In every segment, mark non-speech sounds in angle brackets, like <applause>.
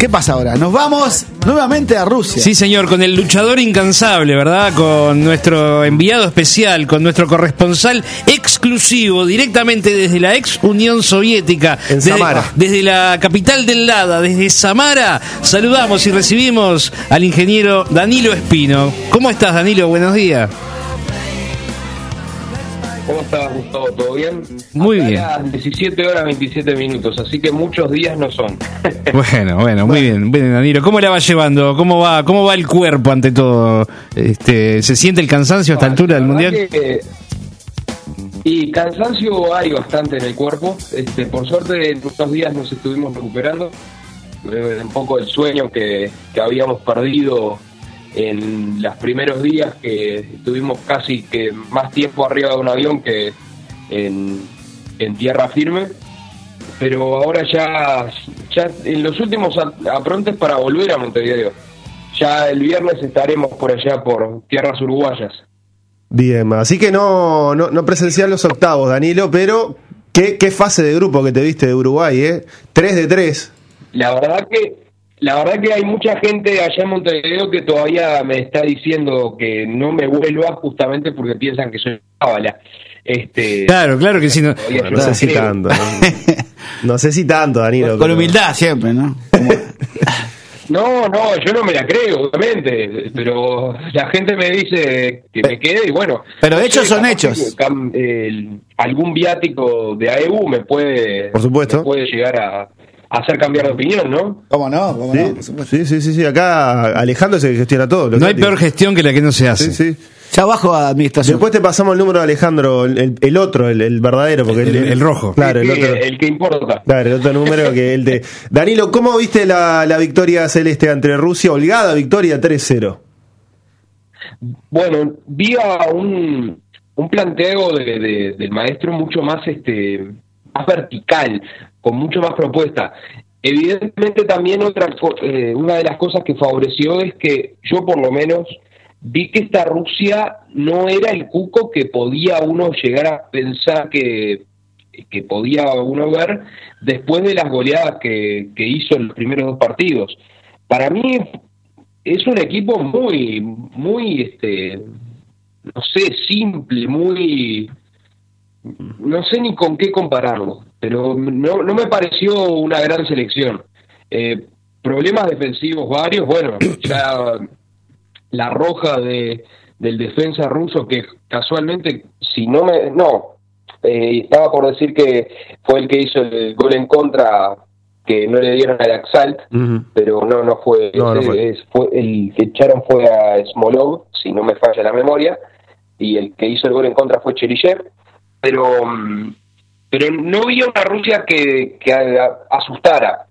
¿Qué pasa ahora? Nos vamos nuevamente a Rusia. Sí, señor, con el luchador incansable, ¿verdad? Con nuestro enviado especial, con nuestro corresponsal exclusivo, directamente desde la ex Unión Soviética. En desde- Samara. Desde la capital del Lada, desde Samara, saludamos y recibimos al ingeniero Danilo Espino. ¿Cómo estás, Danilo? Buenos días. ¿Cómo estás, Gustavo? ¿Todo bien? Muy Acá bien. las 17 horas 27 minutos, así que muchos días no son. <laughs> Bueno, bueno, muy bien, bien, Danilo. ¿Cómo la va llevando? ¿Cómo va, cómo va el cuerpo ante todo? Este, ¿Se siente el cansancio a esta altura del mundial? que, y cansancio hay bastante en el cuerpo. Este, por suerte, en unos días nos estuvimos recuperando. Eh, un poco el sueño que, que habíamos perdido en los primeros días, que estuvimos casi que más tiempo arriba de un avión que en, en tierra firme. Pero ahora ya, ya en los últimos aprontes para volver a Montevideo. Ya el viernes estaremos por allá, por tierras uruguayas. Bien, así que no, no, no presenciar los octavos, Danilo, pero qué, qué fase de grupo que te viste de Uruguay, ¿eh? 3 de 3. La verdad que la verdad que hay mucha gente allá en Montevideo que todavía me está diciendo que no me vuelva justamente porque piensan que soy cábala. Este, Claro, claro que sí. no- No sé si tanto. ¿no? <laughs> No sé si tanto, Danilo. Con pero- humildad siempre, ¿no? Como- <laughs> No, no, yo no me la creo, obviamente, pero la gente me dice que me quede y bueno. Pero no hechos sé, son hechos. que cam- el- algún viático de AEU me puede, Por supuesto. me puede llegar a, a hacer cambiar de opinión, ¿no? ¿Cómo no? ¿Cómo no? Por Sí, supuesto. sí, sí, sí, sí, acá Alejandro es el que gestiona todo. No hay peor gestión que la que no se hace. Sí, sí. Ya bajo a administración. Después te pasamos el número de Alejandro, el, otro, el, el verdadero, porque El- el rojo. Claro, el otro. el que importa. Claro, el otro número que él te. Danilo, ¿cómo viste la, la victoria celeste ante Rusia? Holgada victoria 3-0. Bueno, vi a un, un planteo de- de- del maestro mucho más este más vertical, con mucho más propuesta. Evidentemente también otra eh, una de las cosas que favoreció es que yo por lo menos vi que esta Rusia no era el cuco que podía uno llegar a pensar que, que podía uno ver después de las goleadas que, que hizo en los primeros dos partidos. Para mí es un equipo muy, muy, este, no sé, simple, muy, no sé ni con qué compararlo, pero no, no me pareció una gran selección. Eh, problemas defensivos varios, bueno, <coughs> ya la roja de del defensa ruso que casualmente, si no me, no, eh, estaba por decir que fue el que hizo el gol en contra que no le dieron al Axalt, Ujú. pero no no fue, No, no ese, fue. es- fue- el que echaron fue a Smolov si no me falla la memoria y el que hizo el gol en contra fue Cherichev pero mm, pero no vi una Rusia que, que asustara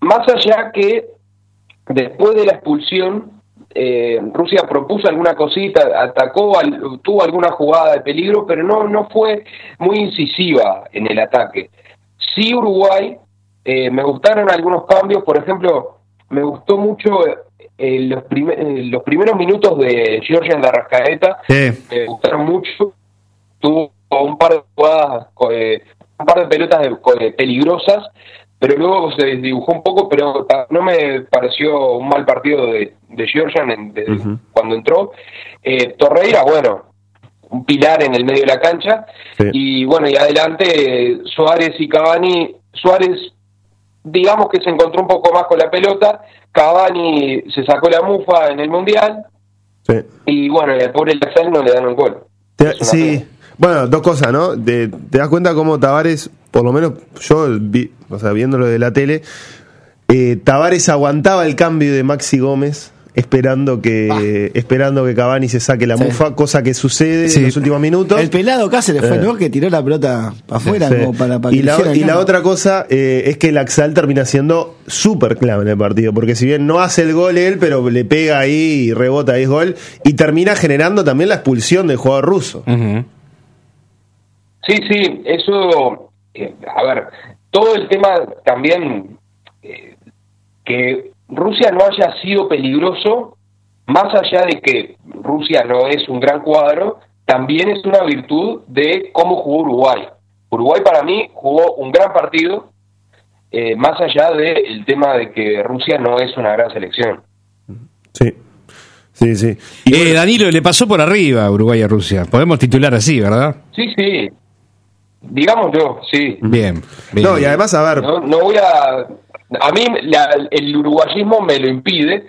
más allá que después de la expulsión eh, Rusia propuso alguna cosita, atacó, al- tuvo alguna jugada de peligro, pero no, no fue muy incisiva en el ataque. Sí Uruguay, eh, me gustaron algunos cambios, por ejemplo, me gustó mucho eh, los, prime- eh, los primeros minutos de Georgian de Arrascaeta, Sí. me gustaron mucho, tuvo un par de jugadas, eh, un par de pelotas de- de peligrosas, pero luego se desdibujó un poco, pero no me pareció un mal partido de, de Georgian en- de- cuando entró. Eh, Torreira, bueno, un pilar en el medio de la cancha, Sí. y bueno, y adelante eh, Suárez y Cavani, Suárez digamos que se encontró un poco más con la pelota, Cavani se sacó la mufa en el Mundial, Sí. y bueno, al pobre Laxal no le dan un gol. Te- sí. pena. Bueno, dos cosas, ¿no? De- te das cuenta cómo Tavares, por lo menos yo, vi, o sea, viéndolo de la tele, eh, Tavares aguantaba el cambio de Maxi Gómez esperando que esperando que Cavani se saque la Sí. mufa, cosa que sucede Sí. en los últimos minutos. El pelado Cáceres fue, Eh. ¿no? Que tiró la pelota para afuera Sí. como para, para y que la, y la otra cosa eh, es que el Axal termina siendo súper clave en el partido, porque si bien no hace el gol él, pero le pega ahí y rebota ahí es gol, y termina generando también la expulsión del jugador ruso. Ujú. Sí, sí, eso, eh, a ver, todo el tema también eh, que Rusia no haya sido peligroso, más allá de que Rusia no es un gran cuadro, también es una virtud de cómo jugó Uruguay. Uruguay para mí jugó un gran partido, eh, más allá del tema de que Rusia no es una gran selección. Sí. Sí, sí. Eh, Danilo, le pasó por arriba a Uruguay a Rusia. Podemos titular así, ¿verdad? Sí, sí. Digamos yo, sí. Bien. bien. No, y además, a ver, No, no voy a... A mí la- el uruguayismo me lo impide,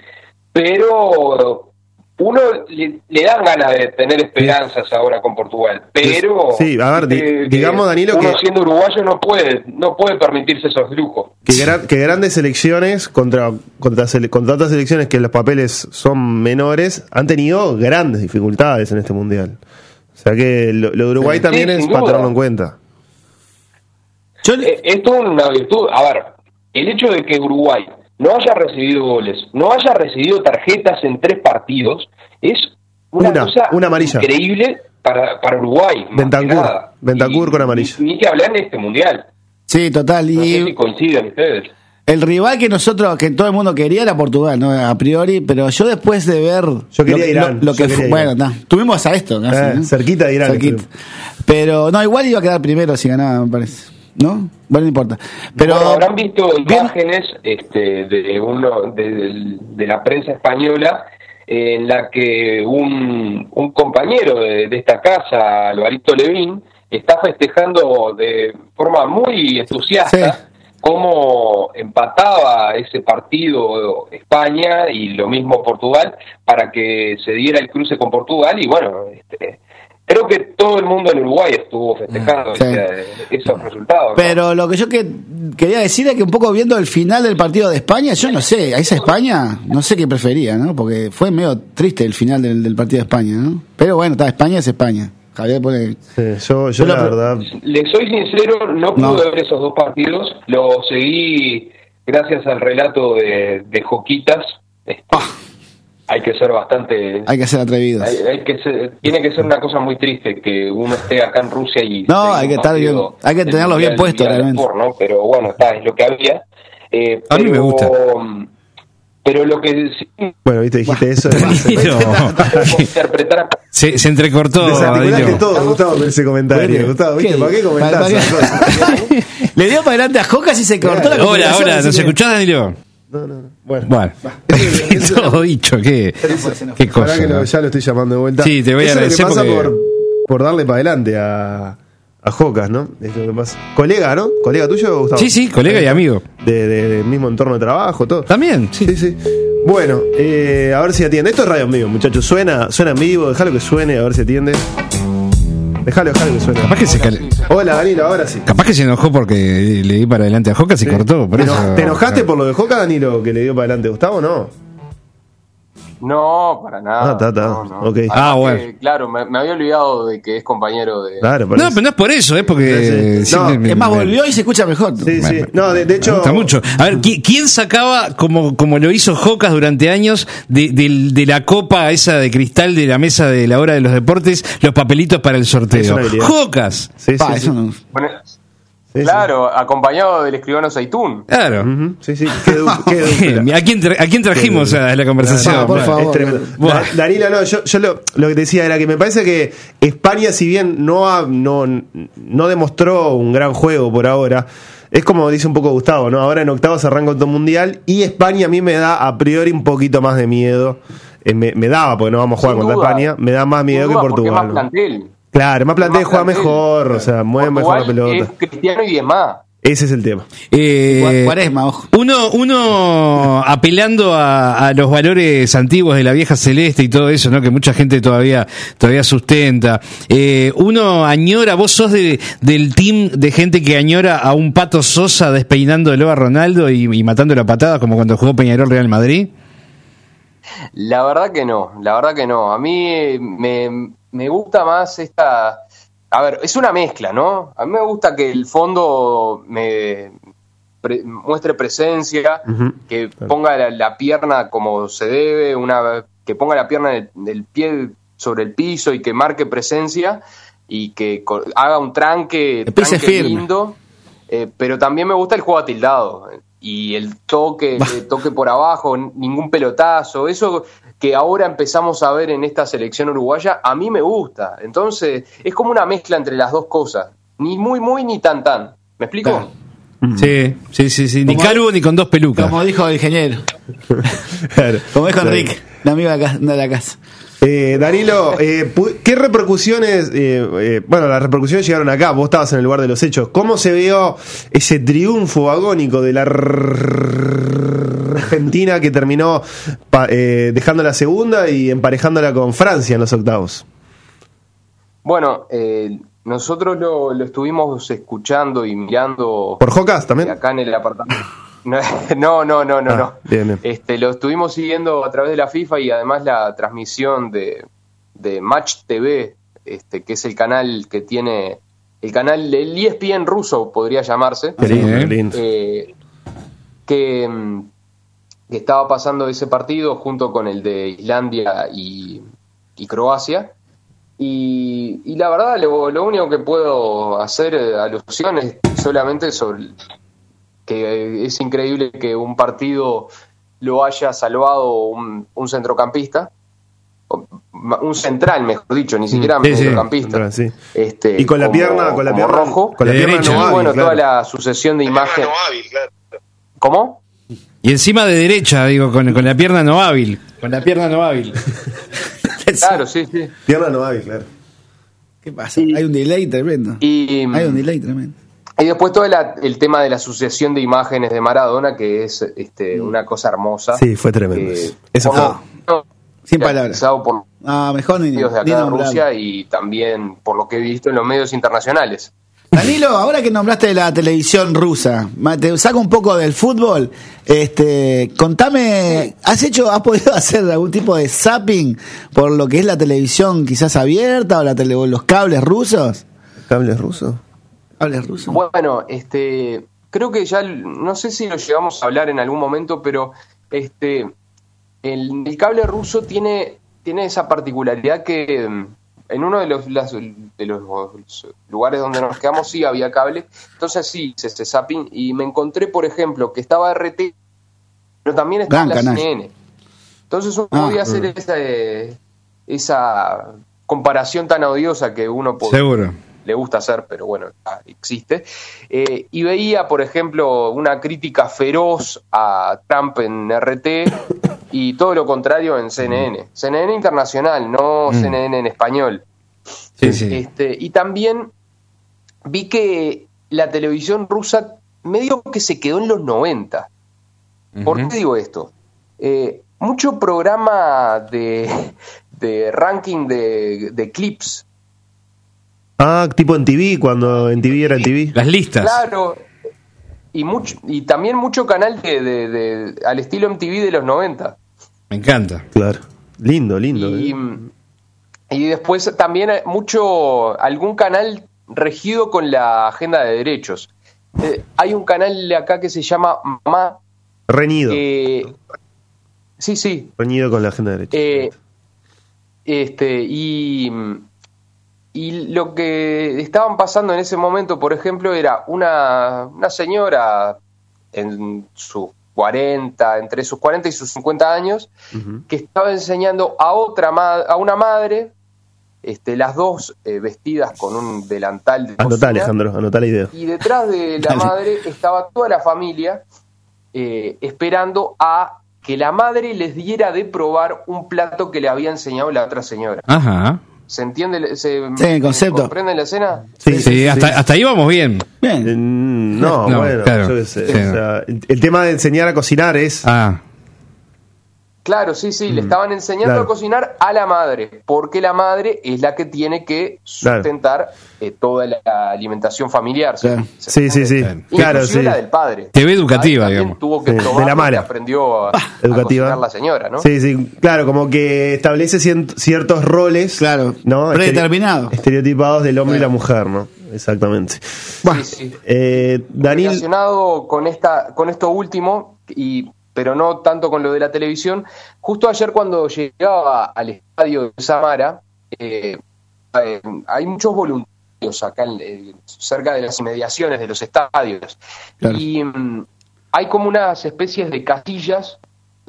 pero uno le, le dan ganas de tener esperanzas ahora con Portugal. Pero... Sí, a ver, di- eh, digamos, Danilo, uno que- siendo uruguayo no puede, no puede permitirse esos lujos. que, gran- que grandes selecciones contra, contra, contra otras selecciones que los papeles son menores han tenido grandes dificultades en este mundial. O sea que lo, lo de Uruguay Sí, también es para tenerlo en cuenta. Yo, Eh, Esto es una virtud. A ver, el hecho de que Uruguay no haya recibido goles, no haya recibido tarjetas en tres partidos, es una, Una, cosa una amarilla. increíble para, para Uruguay. Bentancur, con amarilla. Ni, ni que hablar en este mundial. sí, total. No sé si Y coinciden ustedes. el rival que nosotros, que todo el mundo quería era Portugal, ¿no? A priori, pero yo después de ver. Yo quería lo, que- Irán, Lo, lo yo que quería fue- Irán. bueno, no, tuvimos a esto, casi, Eh, ¿no? cerquita de Irán Cerquita. Pero no, igual iba a quedar primero si ganaba, me parece. ¿No? Bueno, no importa. Pero. Bueno, habrán visto imágenes este, de uno de, de la prensa española en la que un, un compañero de, de esta casa, Alvarito Levín, está festejando de forma muy entusiasta Sí. cómo empataba ese partido España y lo mismo Portugal para que se diera el cruce con Portugal y bueno, este, creo que todo el mundo en Uruguay estuvo festejando Sí. esos resultados. ¿no? Pero lo que yo que, quería decir es que un poco viendo el final del partido de España, yo no sé, a esa España, no sé qué prefería, ¿no? Porque fue medio triste el final del, del partido de España, ¿no? Pero bueno, está, España es España. Javier pone. Sí, yo, yo la verdad. Le soy sincero, no pude No. ver esos dos partidos. Lo seguí gracias al relato de, de Joquitas. Este, Hay que ser bastante. Hay que ser atrevidos. hay- hay que ser- tiene que ser una cosa muy triste que uno esté acá en Rusia y. No, hay que estar bien- hay que tenerlos bien puestos, realmente. Sport, ¿no? Pero bueno, está, es lo que había. Eh, A mí me pero- gusta. Pero lo que Bueno, viste, dijiste eso. <laughs> Interpretar se, se entrecortó. Desarticulaste todo, Gustavo, con ese comentario. Bueno, Gustavo, ¿viste? ¿qué? ¿Para qué comentás. <laughs> Le dio para adelante a Jocas y se cortó la hola, así ¿nos escuchás, Danilo? No, no, no. Bueno. Bueno, todo <laughs> dicho, qué, qué cosa. que lo- ¿no? ya lo estoy llamando de vuelta. Sí, te voy a Eso es lo que agradecer pasa porque- por, por darle para adelante a, a Jocas, ¿no? Es lo que pasa. Colega, ¿no? ¿Colega tuyo, Gustavo? Sí, sí, colega y amigo. De, de- del mismo entorno de trabajo, todo. También, sí. Sí, sí. Bueno, eh, a ver si atiende. Esto es radio en vivo, muchachos. Suena, suena en vivo, déjalo que suene, a ver si atiende. Déjalo, déjalo que suene. Capaz que se cal- Hola, Danilo, ahora sí. Capaz que se enojó porque le di para adelante a Joca, se cortó. Por ¿Te, eso. eno- te enojaste por lo de Joca, Danilo, que le dio para adelante a Gustavo? No. No, para nada. Ah, está, está. No, no. Ok. Además Ah, que, bueno. claro, me, me había olvidado de que es compañero de. Claro, por No, eso. pero no es por eso, es porque. Sí, sí. sí, No, me- me- Es más, me- volvió y se escucha mejor. Sí, sí. Me- No, de, de Me hecho. gusta mucho. A ver, ¿qui- ¿quién sacaba, como, como lo hizo Jocas durante años, de, del- de la copa esa de cristal de la mesa de la hora de los deportes, los papelitos para el sorteo? Jocas. Sí, Pa, sí, eso Bueno. Claro, acompañado del escribano Seitún. Claro. Ujú, Sí, sí. Qué, qué. <laughs> ¿A quién, ¿A quién trajimos a la conversación? No, por favor. Es tremendo. Buah. Da- Danilo, no, yo, yo lo, lo que decía era que me parece que España, si bien no, ha- no, no demostró un gran juego por ahora, es como dice un poco Gustavo, ¿no? Ahora en octavos arranca otro mundial y España a mí me da a priori un poquito más de miedo. Eh, me, me daba, porque no vamos a jugar Sin contra duda. España, me da más miedo que duda, porque Portugal. Es más ¿no? plantel. Claro, más plantel, juega mejor, o sea, mueve mejor la pelota. Es cristiano y demás. Ese es el tema. Eh, Cuaresma, ojo. Uno, uno apelando a, a los valores antiguos de la vieja celeste y todo eso, ¿no? Que mucha gente todavía, todavía sustenta. Eh, uno añora, vos sos de, del team de gente que añora a un pato Sosa despeinándolo a Ronaldo y, y matándolo a patadas como cuando jugó Peñarol Real Madrid. La verdad que no, la verdad que no. A mí eh, me, me gusta más esta... A ver, es una mezcla, ¿no? A mí me gusta que el fondo me pre- muestre presencia, que ponga la, la pierna como se debe, una que ponga la pierna del, del pie sobre el piso y que marque presencia y que haga un tranque, tranque lindo. Eh, pero también me gusta el juego atildado y el toque, <laughs> el toque por abajo, ningún pelotazo, eso que ahora empezamos a ver en esta selección uruguaya, a mí me gusta. Entonces, es como una mezcla entre las dos cosas, ni muy muy ni tan tan. ¿Me explico? Claro. Sí, sí, sí, sí. Ni Como- calvo ni con dos pelucas. Como dijo el ingeniero. <laughs> Claro. Como dijo Claro. Enrique, la amiga de la casa. Eh, Danilo, eh, ¿qué repercusiones? eh, eh, bueno, las repercusiones llegaron acá, vos estabas en el lugar de los hechos. ¿Cómo se vio ese triunfo agónico de la Argentina que terminó eh, dejando la segunda y emparejándola con Francia en los octavos? Bueno, eh, nosotros lo, lo estuvimos escuchando y mirando ¿Por Jocas también? acá en el apartamento. No, <laughs> no, no, no, no. Ah, no. bien, bien. Este, lo estuvimos siguiendo a través de la FIFA y además la transmisión de, de Match TV, este, que es el canal que tiene, el canal, el E ESPN ruso podría llamarse. Qué lindo, ¿eh? que, mm, que estaba pasando ese partido junto con el de Islandia y, y Croacia. Y, y la verdad, lo, lo único que puedo hacer eh, alusión es solamente sobre que es increíble que un partido lo haya salvado un, un centrocampista, un central, mejor dicho, ni siquiera sí, sí. Este, Y con la como- pierna, con la pierna rojo. con la De pierna derecha. no hábil, bueno, claro. toda la sucesión de imágenes. ¿Cómo? Y encima de derecha, digo, con, con la pierna no hábil. Con la pierna no hábil. <laughs> Claro, sí, sí. Pierna no hábil, claro. ¿Qué pasa? Hay un delay tremendo. Y, Hay un delay tremendo. Y después todo el tema de la sucesión de imágenes de Maradona, que es este, una cosa hermosa. Sí, fue tremendo. que- Eso lo- no, Sin palabras. por Ah, mejor ni, medios de acá de. Rusia y también por lo que he visto en los medios internacionales. Danilo, ahora que nombraste la televisión rusa, te saco un poco del fútbol. Este, contame, ¿has hecho, has podido <laughs> hacer algún tipo de zapping por lo que es la televisión quizás abierta o, la tele- o los cables rusos? ¿Cables rusos? Bueno, este, creo que ya, no sé si lo llegamos a hablar en algún momento, pero este, el, el cable ruso tiene, tiene esa particularidad que mm, en uno de los, las- de los lugares donde nos quedamos sí había cable, entonces sí, se ese zapping, y me encontré, por ejemplo, que estaba RT, pero también estaba Gran la canal. CNN. Entonces uno Ah, podía hacer esa, eh, esa comparación tan odiosa que uno puede Seguro. Le gusta hacer, pero bueno, existe. Eh, y veía, por ejemplo, una crítica feroz a Trump en RT y todo lo contrario en CNN. CNN internacional, no Mm. CNN en español. Sí, sí. Este, y también vi que la televisión rusa medio que se quedó en los 90. ¿Por qué digo esto? Eh, mucho programa de, de ranking de, de clips Ah, tipo en TV, cuando en TV era en TV. Las listas. Claro. Y, mucho, y también mucho canal de, de- de- al estilo MTV de los 90. Me encanta. Claro. Lindo, lindo. Y, eh. y después también hay mucho, algún canal regido con la agenda de derechos. Eh, hay un canal de acá que se llama Mamá. Reñido. sí, sí. Reñido con la agenda de derecha. Eh, este, y, y lo que estaban pasando en ese momento, por ejemplo, era una, una señora en sus 40, entre sus 40 y sus 50 años, que estaba enseñando a otra ma- a una madre, este, las dos eh, vestidas con un delantal de Anotá, cocina, Alejandro, anotá la idea. y detrás de la Dale. madre estaba toda la familia eh, esperando a que la madre les diera de probar un plato que le había enseñado la otra señora. Ajá. ¿Se entiende? ¿Se Sí, el concepto. comprende la escena? Sí, hasta, hasta ahí vamos bien. Eh, Bien. No, No, bueno, claro. yo qué sé. Sí. O sea, el, el tema de enseñar a cocinar es. Ah, Claro, sí, sí, le estaban enseñando claro. a cocinar a la madre, porque la madre es la que tiene que sustentar eh, toda la alimentación familiar. ¿se- Claro. se Sí, sí, sí. Claro. Sí. la del padre. TV educativa, también digamos. Tuvo que Sí, de la mala. aprendió a, a Educativa. cocinar la señora, ¿no? Sí, sí, claro, como que establece ciertos roles. Claro, ¿no? predeterminados. Estere- Estereotipados del hombre y la mujer, ¿no? Exactamente. Sí, sí. Eh, Daniel. relacionado con esta con esto último y pero no tanto con lo de la televisión justo ayer cuando llegaba al estadio de Samara eh, eh, hay muchos voluntarios acá en- eh, cerca de las inmediaciones de los estadios Claro. y mm, hay como unas especies de casillas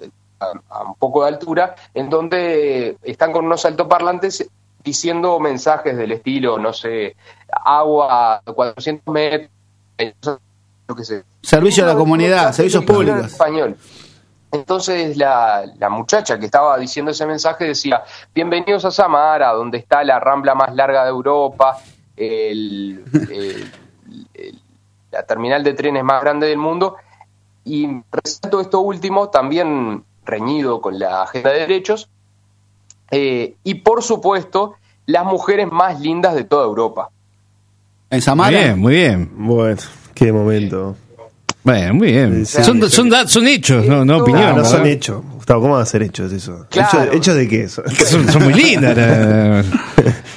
eh, a, a un poco de altura en donde están con unos altoparlantes diciendo mensajes del estilo no sé agua a 400 metros sé. Servicio a la comunidad, servicios públicos. en español. Entonces la, la muchacha que estaba diciendo ese mensaje decía, bienvenidos a Samara, donde está la rambla más larga de Europa, el- <laughs> el- el- la terminal de trenes más grande del mundo, y resalto esto último, también reñido con la agenda de derechos, eh, y por supuesto, las mujeres más lindas de toda Europa. En Muy Samara. bien, muy bien. Bueno, qué momento. Bueno, muy bien. Sí, son, sí. son, hechos, no, no Esto- opiniones. Ah, no son ¿no? hechos. Gustavo, ¿cómo van a ser hechos eso? Claro. ¿Hechos, hechos de qué eso? Son, son muy lindas. <laughs>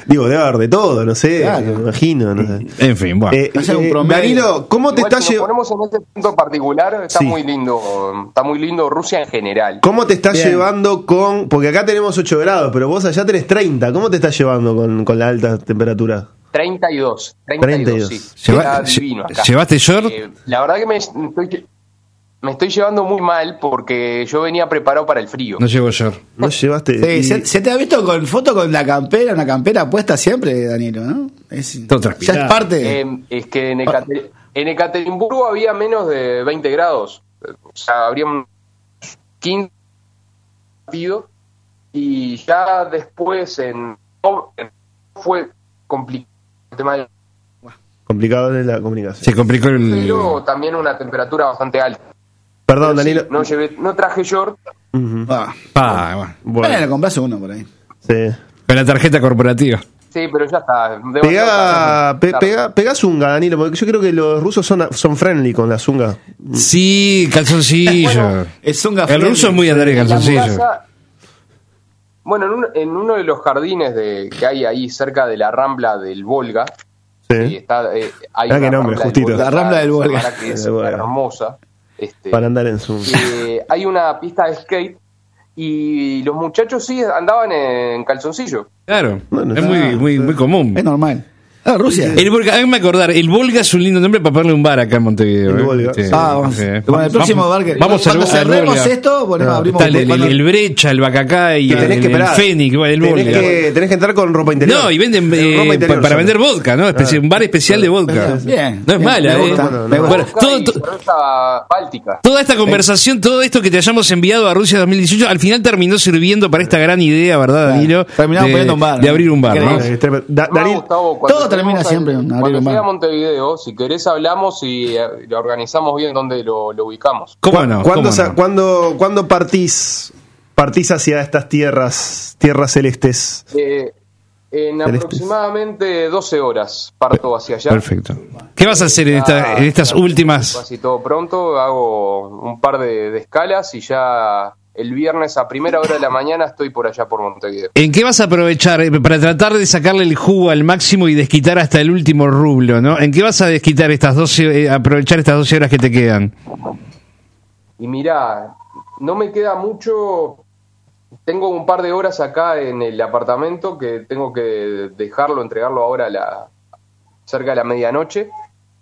Digo, debe haber de todo, no sé, Claro. me imagino. No sé. <laughs> En fin, bueno. Eh, eh. Danilo, ¿cómo te Igual, está si nos llevando? ponemos en este punto particular, está Sí. muy lindo, está muy lindo Rusia en general. ¿Cómo te estás Bien. llevando con.? Porque acá tenemos 8 grados, pero vos allá tenés 30. ¿Cómo te estás llevando con, con la alta temperatura? 32, 32, 32. sí. Lleva- Está lle- divino acá. ¿Llevaste short? Eh, la verdad que me estoy, me estoy llevando muy mal porque yo venía preparado para el frío. No llevo short. ¿No llevaste.? Sí, y- se, se te ha visto con foto con la campera, una campera puesta siempre, Danilo, ¿no? Es, ya es parte. Eh, es que en, Ecate- en Ekaterimburgo había menos de 20 grados. O sea, habría un 15 partido y ya después en, en- fue complicado el tema del Complicado es la comunicación. Se complicó el. pero también una temperatura bastante alta. Perdón, Pero sí, Danilo. no llevé, no traje short. Ujú. Ah, Ah, bueno. bueno, Bueno, compras uno por ahí. sí. Con la tarjeta corporativa. Sí, pero ya está. Pegá, pe- pegá, pegá zunga, Danilo, porque yo creo que los rusos son, son friendly con la zunga. Sí, calzoncillo. Es un el ruso es muy andar la calzoncillo. plaza- bueno, en, un- en uno de los jardines de, que hay ahí cerca de la rambla del Volga, Sí. y está, eh, hay Ah, una nombre, rambla justito. Volga, La rambla del Volga. que es <laughs> Del Volga. hermosa. Este, Para andar en zunga. eh, hay una pista de skate y los muchachos sí andaban en calzoncillo. Claro. Bueno, es muy, muy, muy común. Es normal. Ah, Rusia. El Volga, háganme acordar, el Volga es un lindo nombre para ponerle un bar acá en Montevideo. El ¿eh? Volga. Sí. Ah, vamos. Sí. Bueno, el próximo bar que. Vamos cuando al cerremos Volga. esto, ponemos, Ah, abrimos Está el, el- el brecha, el bacacá y Que el, tenés que el. Fénix, el tenés, Volga. que, tenés que entrar con ropa interior. No, y venden Ropa eh, interior pa- para vender vodka, ¿no? Especi- Ah. un bar especial de vodka. Bien. No es Bien, mala, me ¿eh? gusta, Bueno, me no. gusta. Bueno, todo- y to- cerveza báltica. Toda esta conversación, todo esto que te hayamos enviado a Rusia 2018, al final terminó sirviendo para esta gran idea, ¿verdad, Danilo? Terminamos de, poniendo un bar, de ¿no? abrir un bar, ¿no? Eh, todo termina siempre en Cuando llegue a Montevideo, si querés hablamos y eh, lo organizamos bien donde lo, lo ubicamos. ¿Cómo ¿cu- no? ¿cuándo, ¿Cómo no? cuándo- cuándo partís, partís hacia estas tierras, tierras celestes? Eh, en Celestes. aproximadamente 12 horas parto hacia allá. Perfecto. ¿Qué vas a hacer en, esta- Ah, en estas ya, últimas? Casi todo pronto, hago un par de, de escalas y ya el viernes a primera hora de la mañana estoy por allá por Montevideo. ¿En qué vas a aprovechar eh, para tratar de sacarle el jugo al máximo y desquitar hasta el último rublo, ¿no? ¿En qué vas a desquitar estas 12, eh, aprovechar estas 12 horas que te quedan? Y mirá, no me queda mucho. Tengo un par de horas acá en el apartamento que tengo que dejarlo, entregarlo ahora a la, cerca de la medianoche.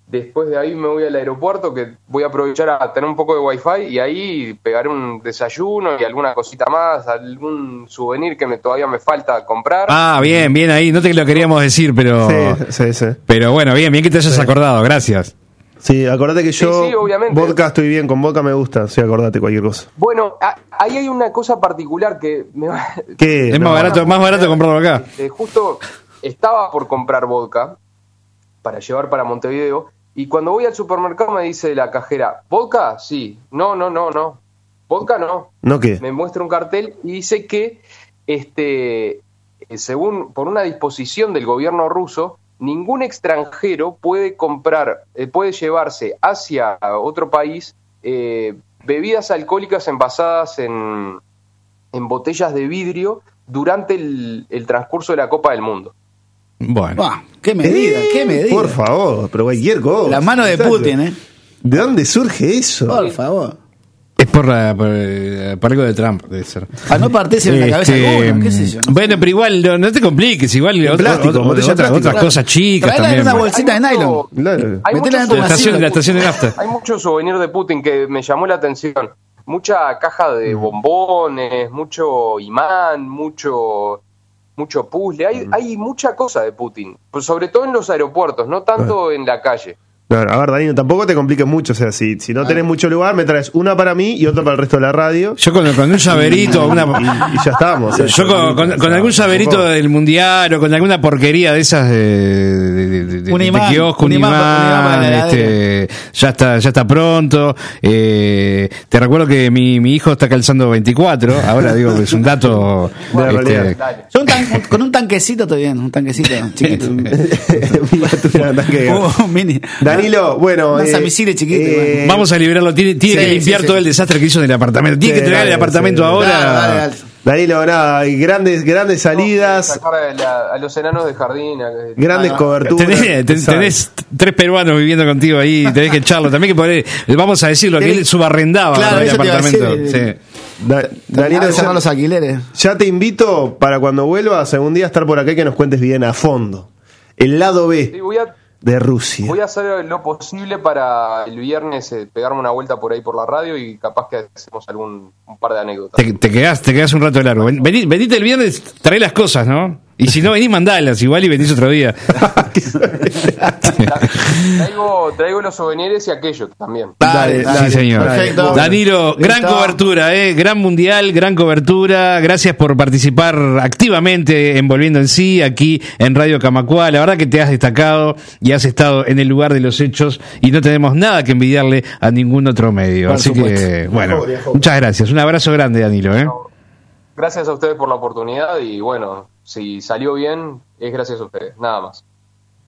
Después de ahí me voy al aeropuerto que voy a aprovechar a tener un poco de wifi y ahí pegaré un desayuno y alguna cosita más, algún souvenir que me, todavía me falta comprar. Ah, bien, bien ahí. No te lo queríamos decir, pero... Sí, sí, sí. Pero bueno, bien, bien que te hayas acordado. Gracias. Sí, acordate que yo. Sí, sí, obviamente. Vodka estoy bien, con vodka me gusta. Sí, acordate cualquier cosa. Bueno, a- ahí hay una cosa particular que me va, ¿Qué? Es No. más barato, más barato comprarlo acá. Este, justo estaba por comprar vodka para llevar para Montevideo y cuando voy al supermercado me dice la cajera, ¿vodka? Sí. No, no, no, no. ¿Vodka no? ¿No qué? Me muestra un cartel y dice que, este, eh, según, por una disposición del gobierno ruso, ningún extranjero puede comprar, eh, puede llevarse hacia otro país eh, bebidas alcohólicas envasadas en, en botellas de vidrio durante el, el transcurso de la Copa del Mundo. Bueno. Qué medida, qué medida. Por favor, pero cualquier cosa. La mano de Putin, ¿eh? ¿De dónde surge eso? Por favor. Es por, la- por, eh, por algo de Trump, debe ser. A no partirse en la cabeza Este, alguno, qué sé yo. ¿no? Bueno, pero igual, no, no te compliques. Igual, otra- plástico, de plástico. otras cosas chicas Traela también. en una bolsita de Hay mucho- nylon. Claro. Hay de La estación, silla. la estación de nafta. Hay muchos souvenirs de Putin que me llamó la atención. Mucha caja de Mm. bombones, mucho imán, mucho mucho puzzle. Hay, hay mucha cosa de Putin, pues sobre todo en los aeropuertos, no tanto en la calle. No, a ver, Danilo, tampoco te compliques mucho. O sea, si, si no tenés mucho lugar, me traes una para mí y otra para el resto de la radio. Yo con, con un llaverito, una, Y, y ya estamos. Yo con, con- con algún llaverito del mundial o con alguna porquería de esas de, de, de- de- Un de imán, este, ya está, ya está pronto. Eh, te recuerdo que mi, mi hijo está calzando 24, ahora digo que es un dato De la este, realidad. Dale. Yo un tan- con un tanquecito estoy bien, un tanquecito <laughs> chiquito. <laughs> Un mini. Danilo, bueno. Lanzamisiles chiquito, bueno. Vamos a liberarlo, tiene, tiene Sí, que limpiar sí, sí. todo el desastre que hizo en el apartamento. Tiene Sí, que entregar dale, el apartamento sí. ahora. Dale, dale, dale. Danilo, nada, grandes, grandes salidas, a, la- a los enanos de jardín. a- grandes Ah, coberturas. Tenés, ten- tenés tres peruanos viviendo contigo ahí, tenés que echarlo. También que poner, vamos a decirlo, que él subarrendaba el a apartamento. eh, Sí. Da- Danilo, ya, los alquileres. ya te invito para cuando vuelvas algún día a estar por acá y que nos cuentes bien a fondo. El lado Sí, B voy a, de Rusia. voy a hacer lo posible para el viernes eh, pegarme una vuelta por ahí por la radio y capaz que hacemos algún un par de anécdotas. Te, te quedás, te quedás un rato largo. Ven- vení- venite el viernes, trae las cosas, ¿no? Y si no venís, mandalas igual y venís otro día. traigo, traigo los souvenirs y aquello también. Dale, dale, sí, señor. Perfecto. Danilo, gran cobertura, ¿eh? gran mundial, gran cobertura. Gracias por participar activamente en Volviendo en Sí, aquí en Radio Camacua. La verdad que te has destacado y has estado en el lugar de los hechos y no tenemos nada que envidiarle a ningún otro medio. Por Así que, bueno, muchas gracias. Un abrazo grande, Danilo. ¿eh? Gracias a ustedes por la oportunidad y bueno, si salió bien, es gracias a ustedes, nada más.